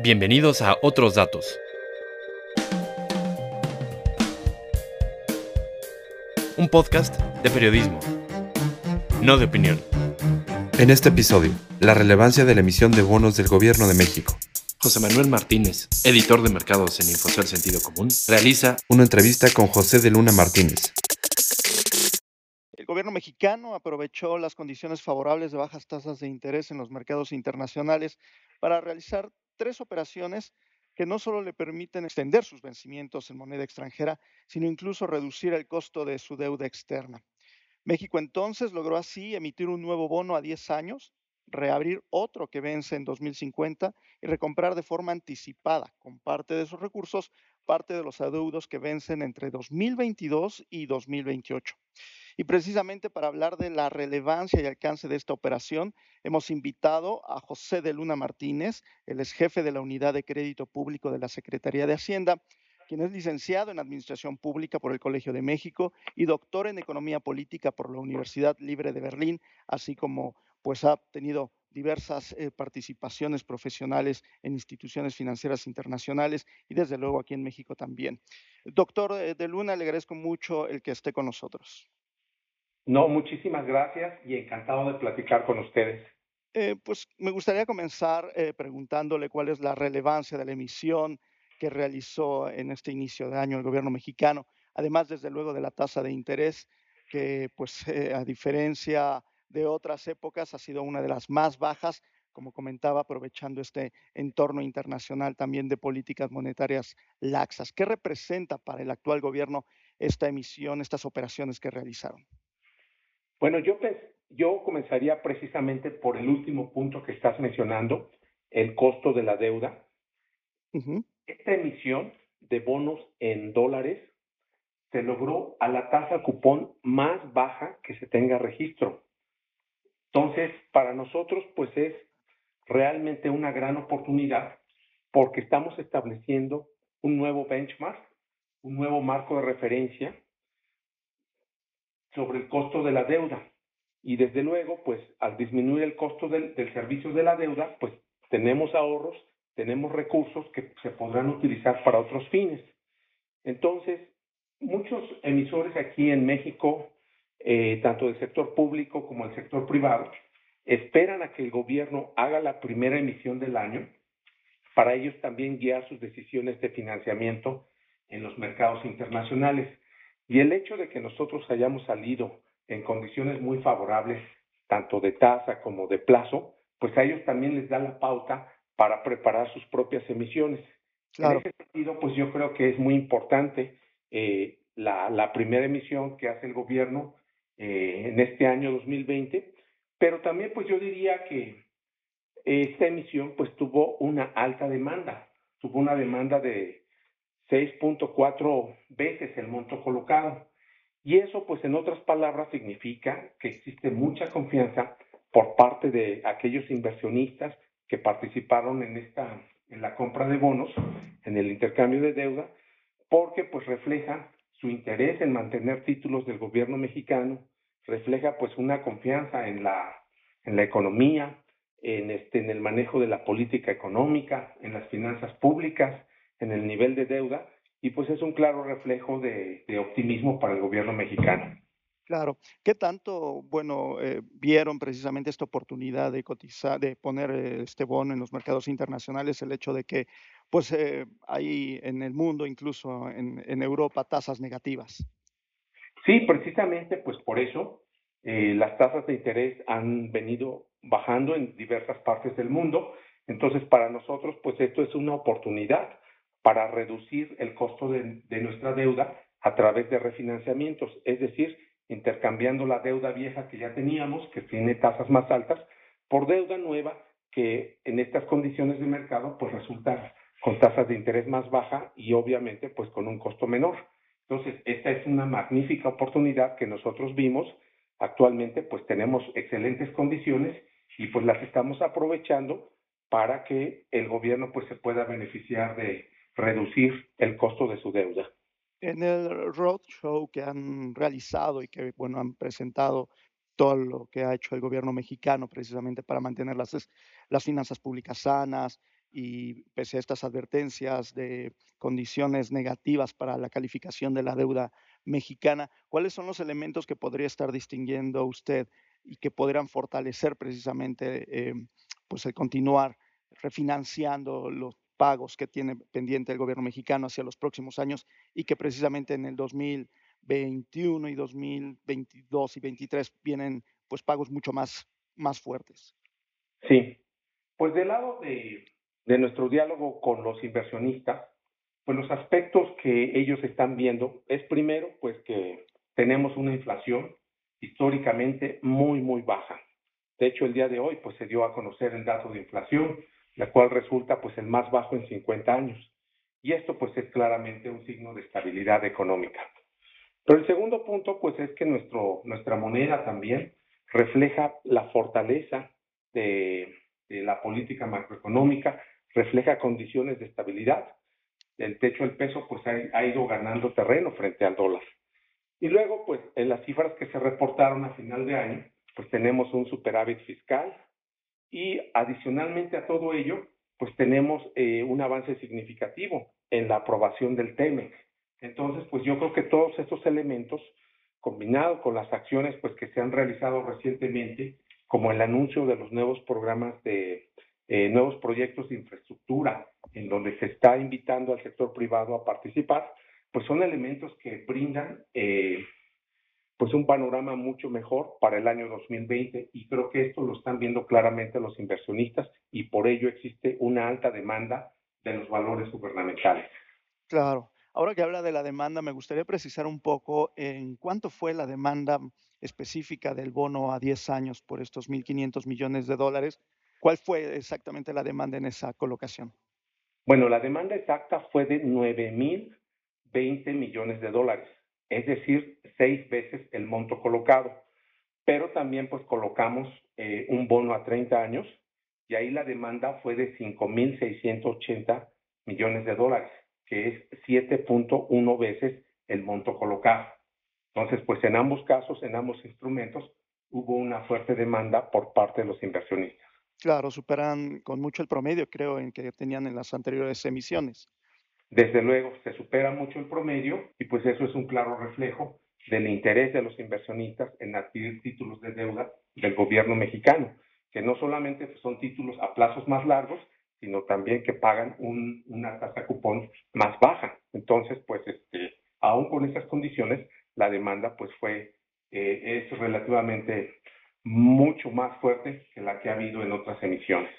Bienvenidos a Otros Datos. Un podcast de periodismo, no de opinión. En este episodio, la relevancia de la emisión de bonos del Gobierno de México. José Manuel Martínez, editor de mercados en Infosol Sentido Común, realiza una entrevista con José de Luna Martínez. El gobierno mexicano aprovechó las condiciones favorables de bajas tasas de interés en los mercados internacionales para realizar tres operaciones que no solo le permiten extender sus vencimientos en moneda extranjera, sino incluso reducir el costo de su deuda externa. México entonces logró así emitir un nuevo bono a 10 años, reabrir otro que vence en 2050 y recomprar de forma anticipada con parte de sus recursos parte de los adeudos que vencen entre 2022 y 2028. Y precisamente para hablar de la relevancia y alcance de esta operación, hemos invitado a José de Luna Martínez, el ex jefe de la Unidad de Crédito Público de la Secretaría de Hacienda, quien es licenciado en Administración Pública por el Colegio de México y doctor en Economía Política por la Universidad Libre de Berlín, así como pues ha tenido diversas eh, participaciones profesionales en instituciones financieras internacionales y desde luego aquí en México también. Doctor eh, de Luna, le agradezco mucho el que esté con nosotros. No, muchísimas gracias y encantado de platicar con ustedes. Eh, pues me gustaría comenzar eh, preguntándole cuál es la relevancia de la emisión que realizó en este inicio de año el gobierno mexicano, además desde luego de la tasa de interés, que pues eh, a diferencia de otras épocas ha sido una de las más bajas, como comentaba, aprovechando este entorno internacional también de políticas monetarias laxas. ¿Qué representa para el actual gobierno esta emisión, estas operaciones que realizaron? Bueno, yo, yo comenzaría precisamente por el último punto que estás mencionando, el costo de la deuda. Esta emisión de bonos en dólares se logró a la tasa cupón más baja que se tenga registro. Entonces, para nosotros, pues es realmente una gran oportunidad porque estamos estableciendo un nuevo benchmark, un nuevo marco de referencia sobre el costo de la deuda. Y desde luego, pues al disminuir el costo del, servicio de la deuda, pues tenemos ahorros, tenemos recursos que se podrán utilizar para otros fines. Entonces, muchos emisores aquí en México, eh, tanto del sector público como del sector privado, esperan a que el gobierno haga la primera emisión del año para ellos también guiar sus decisiones de financiamiento en los mercados internacionales. Y el hecho de que nosotros hayamos salido en condiciones muy favorables, tanto de tasa como de plazo, pues a ellos también les da la pauta para preparar sus propias emisiones. En ese sentido, pues yo creo que es muy importante eh, la, la, primera emisión que hace el gobierno eh, en este año 2020, pero también pues yo diría que esta emisión pues tuvo una alta demanda, tuvo una demanda de 6.4 veces el monto colocado. Y eso, pues en otras palabras, significa que existe mucha confianza por parte de aquellos inversionistas que participaron en esta en la compra de bonos, en el intercambio de deuda, porque pues refleja su interés en mantener títulos del gobierno mexicano, refleja pues una confianza en la en la economía, en este en el manejo de la política económica, en las finanzas públicas en el nivel de deuda y pues es un claro reflejo de, optimismo para el gobierno mexicano. Claro. ¿Qué tanto, bueno, eh, vieron precisamente esta oportunidad de cotizar, de poner eh, este bono en los mercados internacionales, el hecho de que, pues, eh, hay en el mundo, incluso en, en, Europa, tasas negativas? Sí, precisamente, pues por eso las tasas de interés han venido bajando en diversas partes del mundo. Entonces, para nosotros, pues esto es una oportunidad para reducir el costo de, nuestra deuda a través de refinanciamientos, es decir, intercambiando la deuda vieja que ya teníamos, que tiene tasas más altas, por deuda nueva que en estas condiciones de mercado pues resulta con tasas de interés más baja y obviamente pues con un costo menor. Entonces, esta es una magnífica oportunidad que nosotros vimos. Actualmente pues tenemos excelentes condiciones y pues las estamos aprovechando para que el gobierno pues se pueda beneficiar de, reducir el costo de su deuda. En el roadshow que han realizado y que bueno han presentado todo lo que ha hecho el gobierno mexicano precisamente para mantener las, las finanzas públicas sanas, y pese a estas advertencias de condiciones negativas para la calificación de la deuda mexicana, ¿cuáles son los elementos que podría estar distinguiendo usted y que podrían fortalecer precisamente eh, pues el continuar refinanciando los pagos que tiene pendiente el gobierno mexicano hacia los próximos años y que precisamente en el 2021 y 2022 y 2023 vienen pues pagos mucho más, más fuertes. Sí, pues del lado de, de nuestro diálogo con los inversionistas, pues los aspectos que ellos están viendo es primero pues que tenemos una inflación históricamente muy, muy baja. De hecho, el día de hoy pues se dio a conocer el dato de inflación, la cual resulta pues el más bajo en 50 años. Y esto pues es claramente un signo de estabilidad económica. Pero el segundo punto pues es que nuestro, nuestra moneda también refleja la fortaleza de, la política macroeconómica, refleja condiciones de estabilidad. El techo del peso pues ha, ha ido ganando terreno frente al dólar. Y luego pues en las cifras que se reportaron a final de año, pues tenemos un superávit fiscal y adicionalmente a todo ello, pues tenemos eh, un avance significativo en la aprobación del TEMEX. Entonces, pues yo creo que todos estos elementos, combinados con las acciones pues que se han realizado recientemente, como el anuncio de los nuevos programas de eh, nuevos proyectos de infraestructura, en donde se está invitando al sector privado a participar, pues son elementos que brindan eh, pues un panorama mucho mejor para el año 2020 y creo que esto lo están viendo claramente los inversionistas y por ello existe una alta demanda de los valores gubernamentales. Claro. Ahora que habla de la demanda, me gustaría precisar un poco en cuánto fue la demanda específica del bono a 10 años por estos 1.500 millones de dólares. ¿Cuál fue exactamente la demanda en esa colocación? Bueno, la demanda exacta fue de 9.020 millones de dólares es decir, seis veces el monto colocado. Pero también pues colocamos eh, un bono a 30 años y ahí la demanda fue de 5.680 millones de dólares, que es 7.1 veces el monto colocado. Entonces, pues en ambos casos, en ambos instrumentos, hubo una fuerte demanda por parte de los inversionistas. Claro, superan con mucho el promedio, creo, en que tenían en las anteriores emisiones. Desde luego, se supera mucho el promedio y pues eso es un claro reflejo del interés de los inversionistas en adquirir títulos de deuda del gobierno mexicano, que no solamente son títulos a plazos más largos, sino también que pagan un, una tasa cupón más baja. Entonces, pues, este, aún con esas condiciones, la demanda, pues, fue, eh, es relativamente mucho más fuerte que la que ha habido en otras emisiones.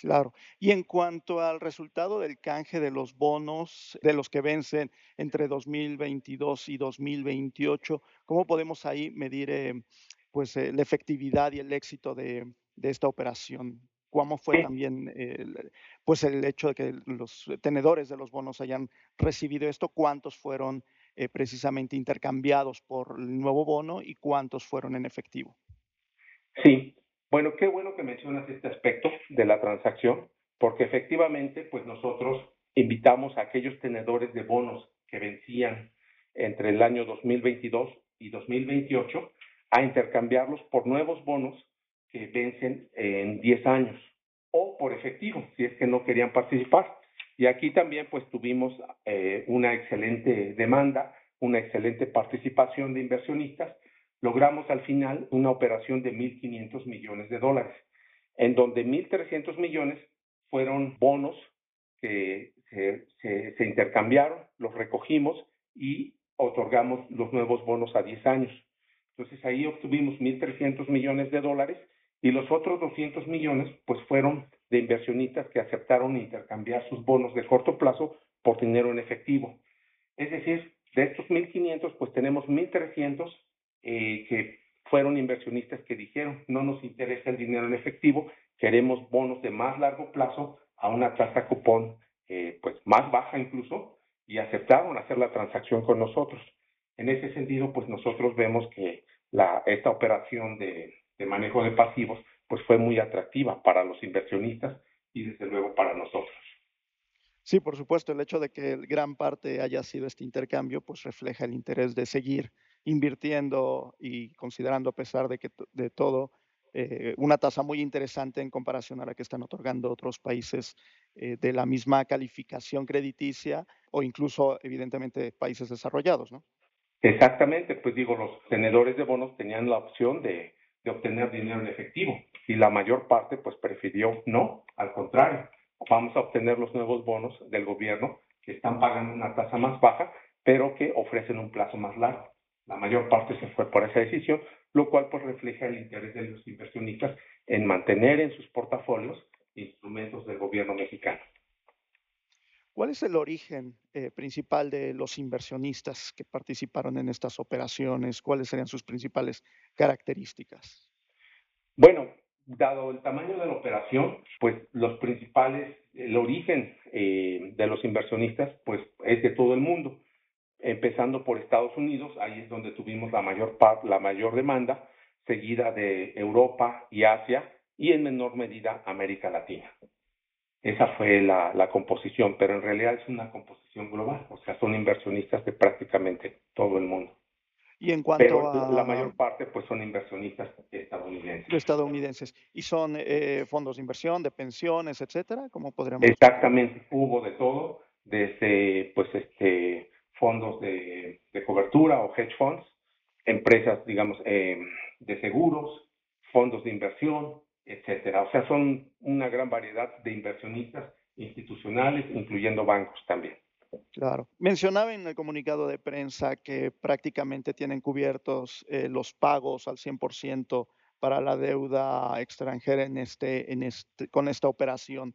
Claro. Y en cuanto al resultado del canje de los bonos, de los que vencen entre 2022 y 2028, ¿cómo podemos ahí medir eh, pues, eh, la efectividad y el éxito de, de esta operación? ¿Cómo fue también pues el hecho de que los tenedores de los bonos hayan recibido esto? ¿Cuántos fueron eh, precisamente intercambiados por el nuevo bono y cuántos fueron en efectivo? Sí, bueno, qué bueno que mencionas este aspecto de la transacción, porque efectivamente, pues nosotros invitamos a aquellos tenedores de bonos que vencían entre el año 2022 y 2028 a intercambiarlos por nuevos bonos que vencen en 10 años o por efectivo, si es que no querían participar. Y aquí también pues tuvimos eh, una excelente demanda, una excelente participación de inversionistas logramos al final una operación de 1.500 millones de dólares, en donde 1.300 millones fueron bonos que se, se, se, intercambiaron, los recogimos y otorgamos los nuevos bonos a 10 años. Entonces ahí obtuvimos 1.300 millones de dólares y los otros 200 millones pues fueron de inversionistas que aceptaron intercambiar sus bonos de corto plazo por dinero en efectivo. Es decir, de estos 1.500 pues tenemos 1.300 eh, que fueron inversionistas que dijeron, no nos interesa el dinero en efectivo, queremos bonos de más largo plazo a una tasa cupón eh, pues más baja incluso y aceptaron hacer la transacción con nosotros. En ese sentido, pues nosotros vemos que la, esta operación de, de manejo de pasivos pues fue muy atractiva para los inversionistas y desde luego para nosotros. Sí, por supuesto, el hecho de que gran parte haya sido este intercambio, pues refleja el interés de seguir invirtiendo y considerando a pesar de que de todo eh, una tasa muy interesante en comparación a la que están otorgando otros países eh, de la misma calificación crediticia o incluso, evidentemente, países desarrollados, ¿no? Exactamente, pues digo, los tenedores de bonos tenían la opción de, de obtener dinero en efectivo y la mayor parte pues prefirió no, al contrario, vamos a obtener los nuevos bonos del gobierno que están pagando una tasa más baja, pero que ofrecen un plazo más largo. La mayor parte se fue por esa decisión, lo cual pues refleja el interés de los inversionistas en mantener en sus portafolios instrumentos del gobierno mexicano. ¿Cuál es el origen eh, principal de los inversionistas que participaron en estas operaciones? ¿Cuáles serían sus principales características? Bueno, dado el tamaño de la operación, pues los principales, el origen eh, de los inversionistas, pues es de todo el mundo, empezando por Estados Unidos, ahí es donde tuvimos la mayor parte, la mayor demanda, seguida de Europa y Asia y en menor medida América Latina. Esa fue la, la, composición, pero en realidad es una composición global, o sea, son inversionistas de prácticamente todo el mundo. Y en cuanto pero a... la mayor parte pues son inversionistas estadounidenses. Estadounidenses. ¿Y son eh, fondos de inversión, de pensiones, etcétera? ¿Cómo podríamos...? Exactamente, hubo de todo, desde pues este fondos de, de cobertura o hedge funds, empresas, digamos, eh, de seguros, fondos de inversión, etcétera. O sea, son una gran variedad de inversionistas institucionales, incluyendo bancos también. Claro. Mencionaba en el comunicado de prensa que prácticamente tienen cubiertos eh, los pagos al 100% para la deuda extranjera en este, en este, con esta operación.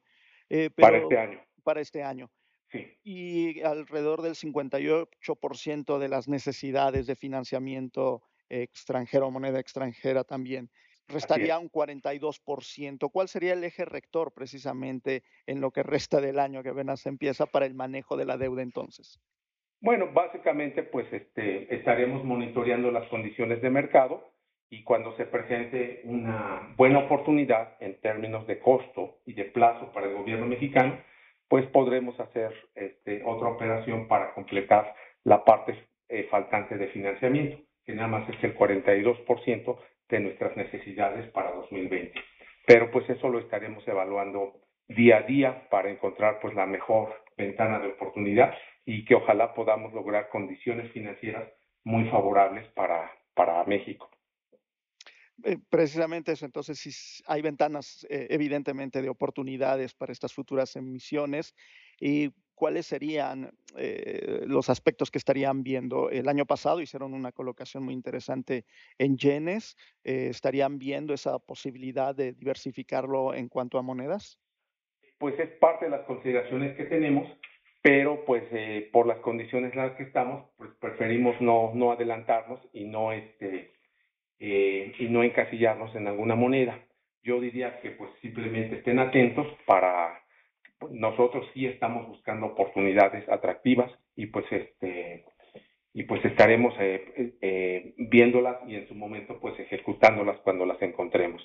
Eh, pero, para este año. Para este año. Sí. Y alrededor del 58% de las necesidades de financiamiento extranjero, moneda extranjera también restaría un 42%. ¿Cuál sería el eje rector precisamente en lo que resta del año que apenas empieza para el manejo de la deuda entonces? Bueno, básicamente pues este, estaremos monitoreando las condiciones de mercado y cuando se presente una buena oportunidad en términos de costo y de plazo para el gobierno mexicano, pues podremos hacer este, otra operación para completar la parte eh, faltante de financiamiento, que nada más es el 42% de nuestras necesidades para 2020. Pero pues eso lo estaremos evaluando día a día para encontrar pues la mejor ventana de oportunidad y que ojalá podamos lograr condiciones financieras muy favorables para, para México. Eh, precisamente eso, entonces si hay ventanas eh, evidentemente de oportunidades para estas futuras emisiones y cuáles serían eh, los aspectos que estarían viendo. El año pasado hicieron una colocación muy interesante en yenes. ¿Estarían viendo esa posibilidad de diversificarlo en cuanto a monedas? Pues es parte de las consideraciones que tenemos, pero pues por las condiciones en las que estamos, pues preferimos no, no adelantarnos y no, este, eh, y no encasillarnos en alguna moneda. Yo diría que pues simplemente estén atentos para nosotros sí estamos buscando oportunidades atractivas y pues este y pues estaremos eh, eh, viéndolas y en su momento pues ejecutándolas cuando las encontremos.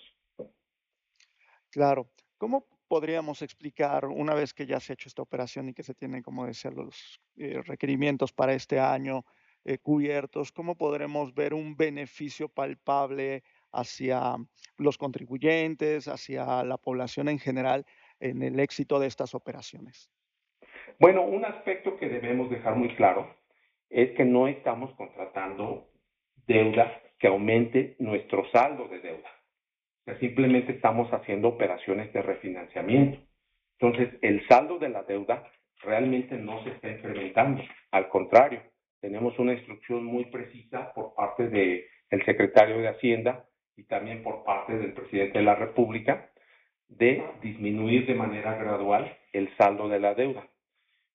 Claro. ¿Cómo podríamos explicar una vez que ya se ha hecho esta operación y que se tienen, como decía, los eh, requerimientos para este año eh, cubiertos, cómo podremos ver un beneficio palpable hacia los contribuyentes, hacia la población en general en el éxito de estas operaciones? Bueno, un aspecto que debemos dejar muy claro es que no estamos contratando deuda que aumente nuestro saldo de deuda. O sea, simplemente estamos haciendo operaciones de refinanciamiento. Entonces, el saldo de la deuda realmente no se está incrementando. Al contrario, tenemos una instrucción muy precisa por parte del el secretario de Hacienda y también por parte del presidente de la República de disminuir de manera gradual el saldo de la deuda.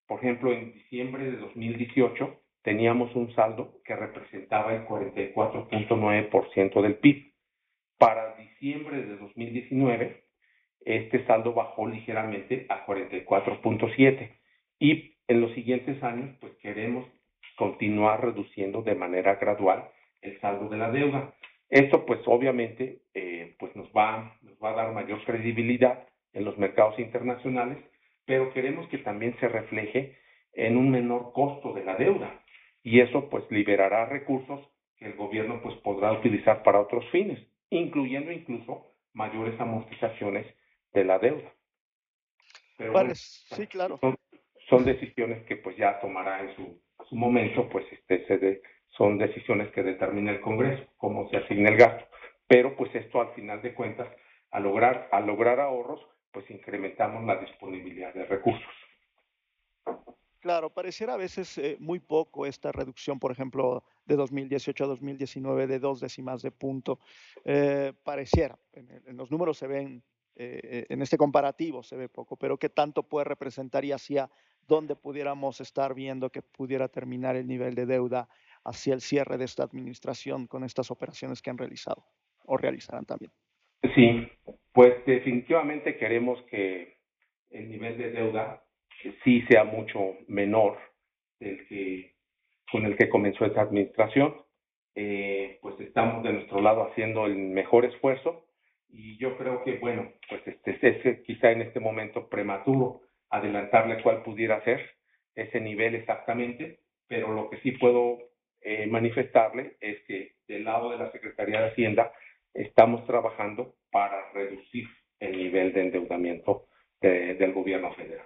Por ejemplo, en diciembre de 2018 teníamos un saldo que representaba el 44.9% del PIB. Para diciembre de 2019, este saldo bajó ligeramente a 44.7 y en los siguientes años pues queremos continuar reduciendo de manera gradual el saldo de la deuda. Esto pues obviamente eh, pues nos va, nos va a dar mayor credibilidad en los mercados internacionales, pero queremos que también se refleje en un menor costo de la deuda y eso pues liberará recursos que el gobierno pues podrá utilizar para otros fines, incluyendo incluso mayores amortizaciones de la deuda. sí, claro. Son, decisiones que pues ya tomará en su, su momento, pues este, son decisiones que determina el Congreso, cómo se asigna el gasto. Pero pues esto al final de cuentas, al lograr, al lograr ahorros, pues incrementamos la disponibilidad de recursos. Claro, pareciera a veces eh, muy poco esta reducción, por ejemplo, de 2018 a 2019 de dos décimas de punto. Eh, pareciera, en, los números se ven, eh, en este comparativo se ve poco, pero ¿qué tanto puede representar y hacia dónde pudiéramos estar viendo que pudiera terminar el nivel de deuda hacia el cierre de esta administración con estas operaciones que han realizado o realizarán también? Sí, pues definitivamente queremos que el nivel de deuda sí sea mucho menor del que con el que comenzó esta administración. Eh, pues estamos de nuestro lado haciendo el mejor esfuerzo y yo creo que, bueno, pues este es quizá en este momento prematuro adelantarle cuál pudiera ser ese nivel exactamente, pero lo que sí puedo eh, manifestarle es que del lado de la Secretaría de Hacienda estamos trabajando para reducir el nivel de endeudamiento del gobierno federal.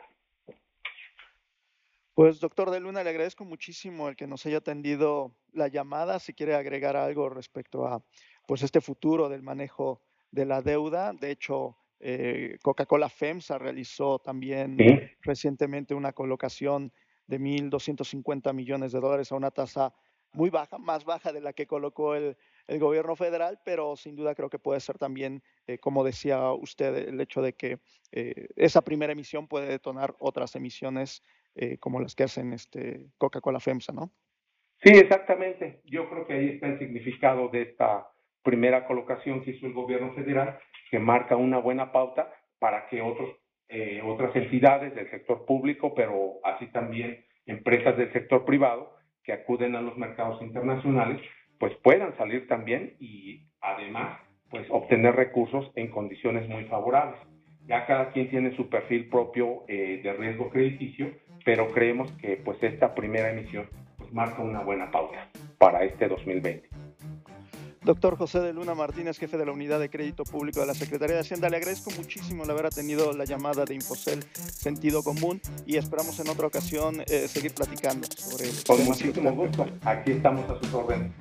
Pues doctor de Luna, le agradezco muchísimo el que nos haya atendido la llamada. Si quiere agregar algo respecto a pues este futuro del manejo de la deuda. De hecho, eh, Coca-Cola FEMSA realizó también recientemente una colocación de 1.250 millones de dólares a una tasa muy baja, más baja de la que colocó el, gobierno federal, pero sin duda creo que puede ser también, eh, como decía usted, el hecho de que eh, esa primera emisión puede detonar otras emisiones eh, como las que hacen este Coca-Cola FEMSA, ¿no? Sí, exactamente. Yo creo que ahí está el significado de esta primera colocación que hizo el gobierno federal, que marca una buena pauta para que otros, eh, otras entidades del sector público, pero así también empresas del sector privado que acuden a los mercados internacionales, pues puedan salir también y además pues obtener recursos en condiciones muy favorables. Ya cada quien tiene su perfil propio eh, de riesgo crediticio pero creemos que pues esta primera emisión pues, marca una buena pauta para este 2020. Doctor José de Luna Martínez, jefe de la Unidad de Crédito Público de la Secretaría de Hacienda, le agradezco muchísimo el haber atendido la llamada de Infocel Sentido Común y esperamos en otra ocasión eh, seguir platicando sobre... Con muchísimo gusto, aquí estamos a sus órdenes.